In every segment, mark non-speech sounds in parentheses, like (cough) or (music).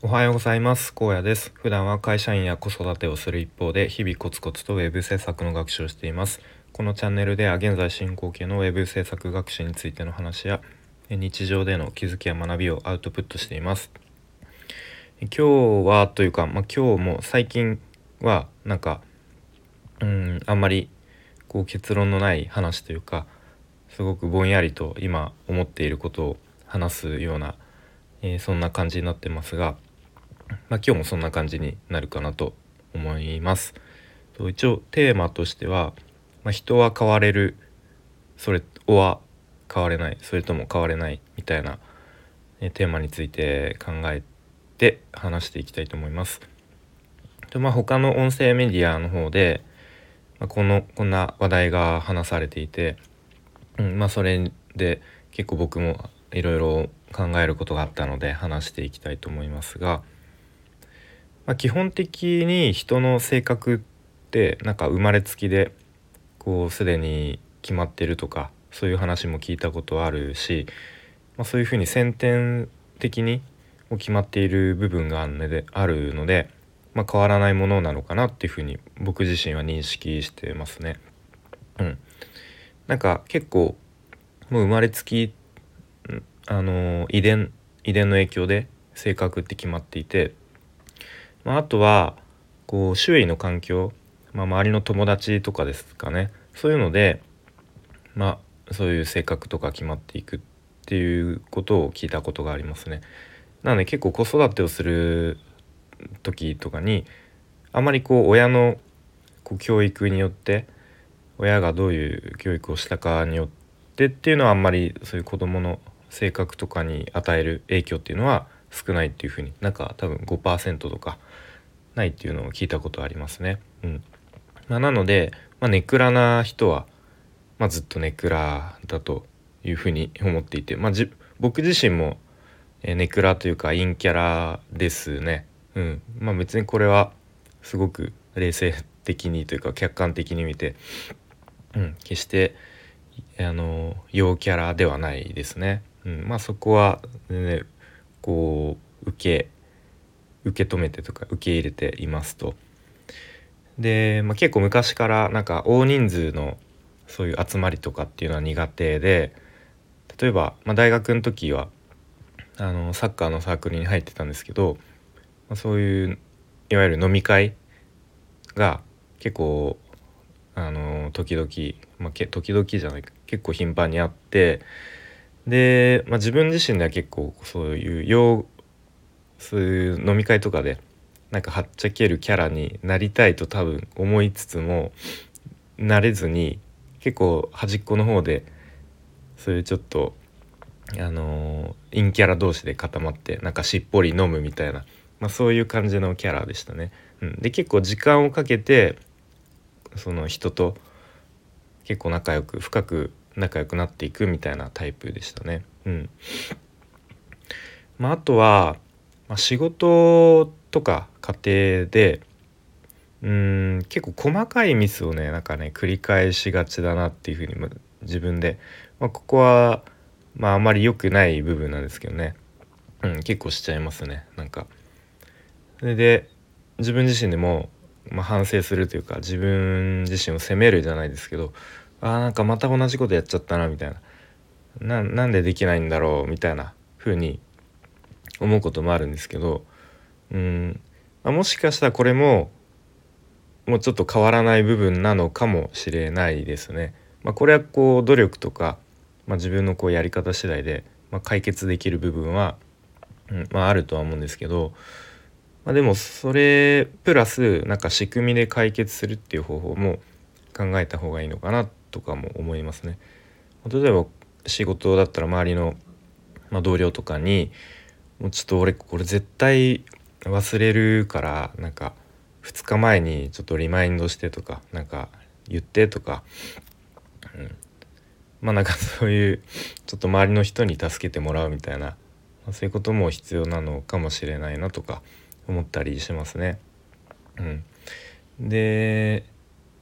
おはようございます。高野です。普段は会社員や子育てをする一方で日々コツコツとウェブ制作の学習をしています。このチャンネルでは現在進行形のウェブ制作学習についての話や日常での気づきや学びをアウトプットしています。今日はというか、まあ、今日も最近はなんかうんあんまりこう結論のない話というかすごくぼんやりと今思っていることを話すような、えー、そんな感じになってますがまあ、今日もそんな感じになるかなと思います。一応テーマとしては、まあ、人は変われるそれは変われないそれとも変われないみたいな、テーマについて考えて話していきたいと思います。でまあ、他の音声メディアの方で、まあ、このこんな話題が話されていて、うんまあ、それで結構僕もいろいろ考えることがあったので話していきたいと思いますが。まあ、基本的に人の性格ってなんか生まれつきでこうすでに決まってるとかそういう話も聞いたことあるし、まあ、そういうふうに先天的にも決まっている部分があるのであるので、まあ、変わらないものなのかなっていうふうに僕自身は認識してますね。うん、なんか結構もう生まれつきあの遺伝遺伝の影響で性格って決まっていてまあ、あとはこう周囲の環境、まあ、周りの友達とかですかねそういうのでまあそういう性格とか決まっていくっていうことを聞いたことがありますね。なので結構子育てをする時とかにあまりこう親のこう教育によって親がどういう教育をしたかによってっていうのはあんまりそういう子どもの性格とかに与える影響っていうのは少ないっていうふうになんか多分5%とかないっていうのを聞いたことありますね。うんまあ、なので、まあ、ネクラな人は、まあ、ずっとネクラだというふうに思っていて、まあ、じ僕自身も、えネクラというか陰キャラですね。うんまあ、別にこれはすごく冷静的にというか客観的に見て、うん、決してあの陽キャラではないですね。うん、まあそこは、ね、こう受け受け止めてとか受け入れていますと。で、まあ、結構昔からなんか大人数のそういう集まりとかっていうのは苦手で例えば、まあ、大学の時はあのサッカーのサークルに入ってたんですけど、まあ、そういういわゆる飲み会が結構あの時々、まあ、け時々じゃないか結構頻繁にあってで、まあ、自分自身では結構そういう用そういう飲み会とかでなんかはっちゃけるキャラになりたいと多分思いつつもなれずに結構端っこの方でそういうちょっとあのー、陰キャラ同士で固まってなんかしっぽり飲むみたいな、まあ、そういう感じのキャラでしたね。うん、で結構時間をかけてその人と結構仲良く深く仲良くなっていくみたいなタイプでしたね。うんまあ、あとはまあ、仕事とか家庭でうん結構細かいミスをねなんかね繰り返しがちだなっていうふうに自分で、まあ、ここはまああまり良くない部分なんですけどね、うん、結構しちゃいますね。なんか。それで自分自身でも、まあ、反省するというか自分自身を責めるじゃないですけどあなんかまた同じことやっちゃったなみたいな。なんでできないんだろうみたいな風に思うこともあるんですけどうんまもしかしたらこれももうちょっと変わらない部分なのかもしれないですね。まあ、これはこう努力とか、まあ、自分のこうやり方次第で、ま、解決できる部分は、うんまあ、るとは思うんですけど、ま、でもそれプラスなんか仕組みで解決するっていう方法も考えた方がいいのかなとかも思いますね。例えば仕事だったら周りの、ま、同僚とかにもうちょっと俺これ絶対忘れるからなんか2日前にちょっとリマインドしてとかなんか言ってとか、うん、まあなんか (laughs) そういうちょっと周りの人に助けてもらうみたいな、まあ、そういうことも必要なのかもしれないなとか思ったりしますね。うん、で、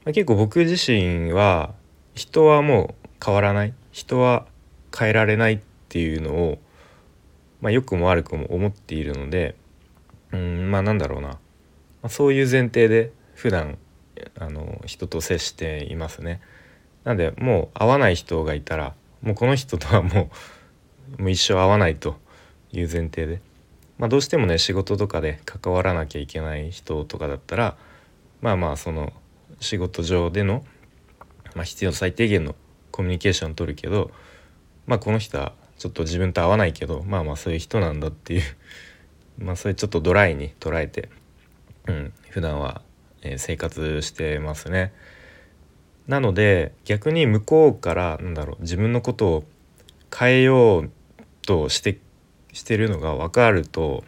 まあ、結構僕自身は人はもう変わらない。人は変えられないっていうのをまあ、良くも悪くも思っているので、うんまあなんだろうな、まあ、そういう前提で普段あの人と接していますね。なんでもう会わない人がいたらもうこの人とはもうもう一生会わないという前提で、まあ、どうしてもね仕事とかで関わらなきゃいけない人とかだったらまあまあその仕事上での、まあ、必要最低限のコミュニケーション取るけどまあこの人はちょっと自分と合わないけどまあまあそういう人なんだっていう (laughs) まあそれちょっとドライに捉えて、うん、普段は、え、生活してますね。なので逆に向こうからなんだろう自分のことを変えようとしてしてるのが分かると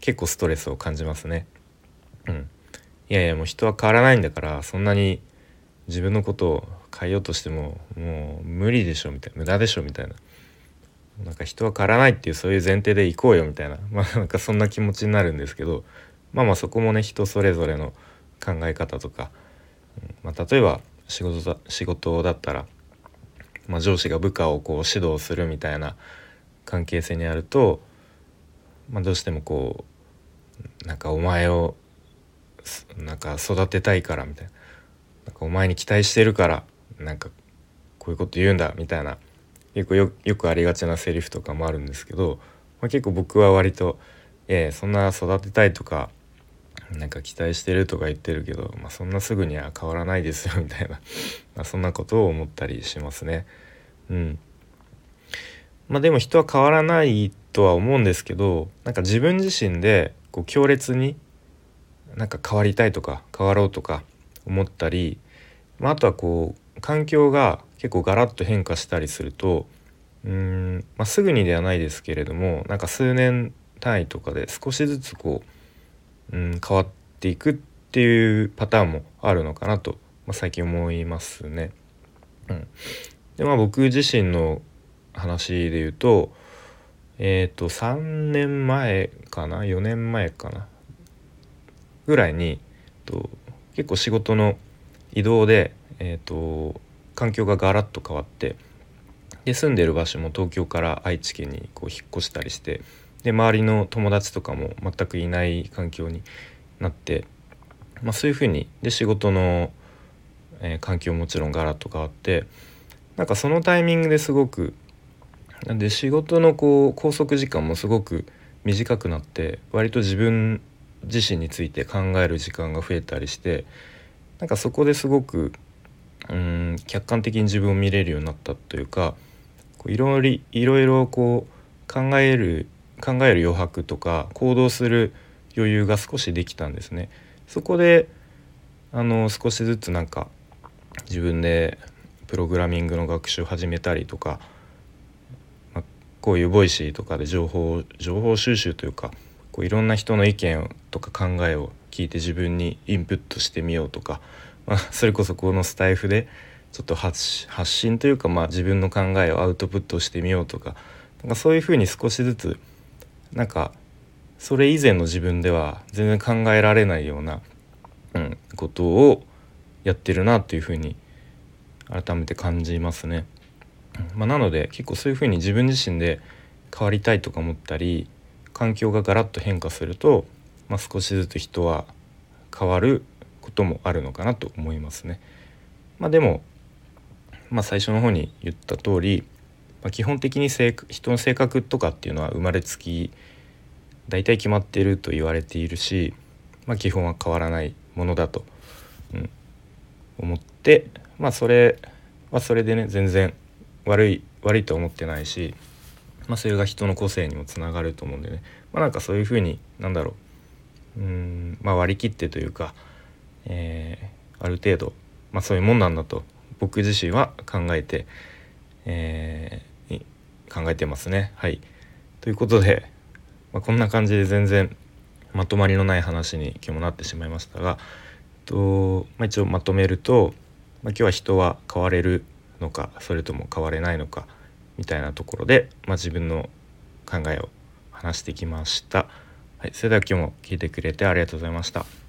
結構ストレスを感じますね。うん、いやいやもう人は変わらないんだからそんなに自分のことを変えようとしてももう無理でしょみたいな無駄でしょみたいななんか人は変わらないっていうそういう前提で行こうよみたいな。(laughs) まあなんかそんな気持ちになるんですけど。まあまあそこもね人それぞれの考え方とか、まあ、例えば仕事だ仕事だったら、まあ、上司が部下をこう指導するみたいな関係性にあると、まあ、どうしてもこうなんかお前をなんか育てたいからみたいな。なんかお前に期待してるからなんかこういうこと言うんだみたいな結構よくありがちなセリフとかもあるんですけど、まあ、結構僕は割と「ええそんな育てたいとかなんか期待してるとか言ってるけど、まあ、そんなすぐには変わらないですよみたいな (laughs) まそんなことを思ったりしますね。うん、まあでも人は変わらないとは思うんですけどなんか自分自身でこう強烈になんか変わりたいとか変わろうとか思ったり、まあ、あとはこう環境が結構ガラッと変化したりするとうん、まあ、すぐにではないですけれどもなんか数年単位とかで少しずつこう、うん、変わっていくっていうパターンもあるのかなと、まあ、最近思いますね。うん、でまあ僕自身の話で言うとえっ、ー、と3年前かな4年前かなぐらいにと結構仕事の移動で、えーと、環境がガラッと変わってで住んでる場所も東京から愛知県にこう引っ越したりしてで周りの友達とかも全くいない環境になって、まあ、そういうふうにで仕事の、えー、環境ももちろんガラッと変わってなんかそのタイミングですごくなんで仕事のこう拘束時間もすごく短くなって割と自分自身について考える時間が増えたりしてなんかそこですごくうん客観的に自分を見れるようになったというかこういろいろいろこう考える考える余白とか行動する余裕が少しできたんですね。そこであの少しずつなんか自分でプログラミングの学習を始めたりとか、まあ、こういう Voicy とかで情報情報収集というかこういろんな人の意見とか考えを聞いて自分にインプットしてみようとか、まあ、(laughs) それこそこのスタエフでちょっと発信というか、まあ、自分の考えをアウトプットしてみようとかなんかそういうふうに少しずつなんかそれ以前の自分では全然考えられないような、うん、ことをやってるなっていうふうに改めて感じますね。まあ、なので結構そういうふうに自分自身で変わりたいとか思ったり環境がガラッと変化すると、まあ、少しずつ人は変わることもあるのかなと思いますね。まあ、でも、まあ、最初の方に言った通り、まあ、基本的に人の性格とかっていうのは生まれつき大体決まっていると言われているし、まあ、基本は変わらないものだと、うん、思って、まあ、それはそれでね全然悪い悪いと思ってないしまあ、それが人の個性にもつながると思うんでね、まあ、なんかそういうふうになんだろううん、まあ、割り切ってというか、えー、ある程度、まあ、そういうもんなんだと僕自身は考えて、えー、考えてますね。はい、ということで、まあ、こんな感じで全然まとまりのない話に今日もなってしまいましたが、えっとまあ、一応まとめると、まあ、今日は人は変われるのかそれとも変われないのか。みたいなところで、まあ、自分の考えを話してきました。はい、それでは今日も聞いてくれてありがとうございました。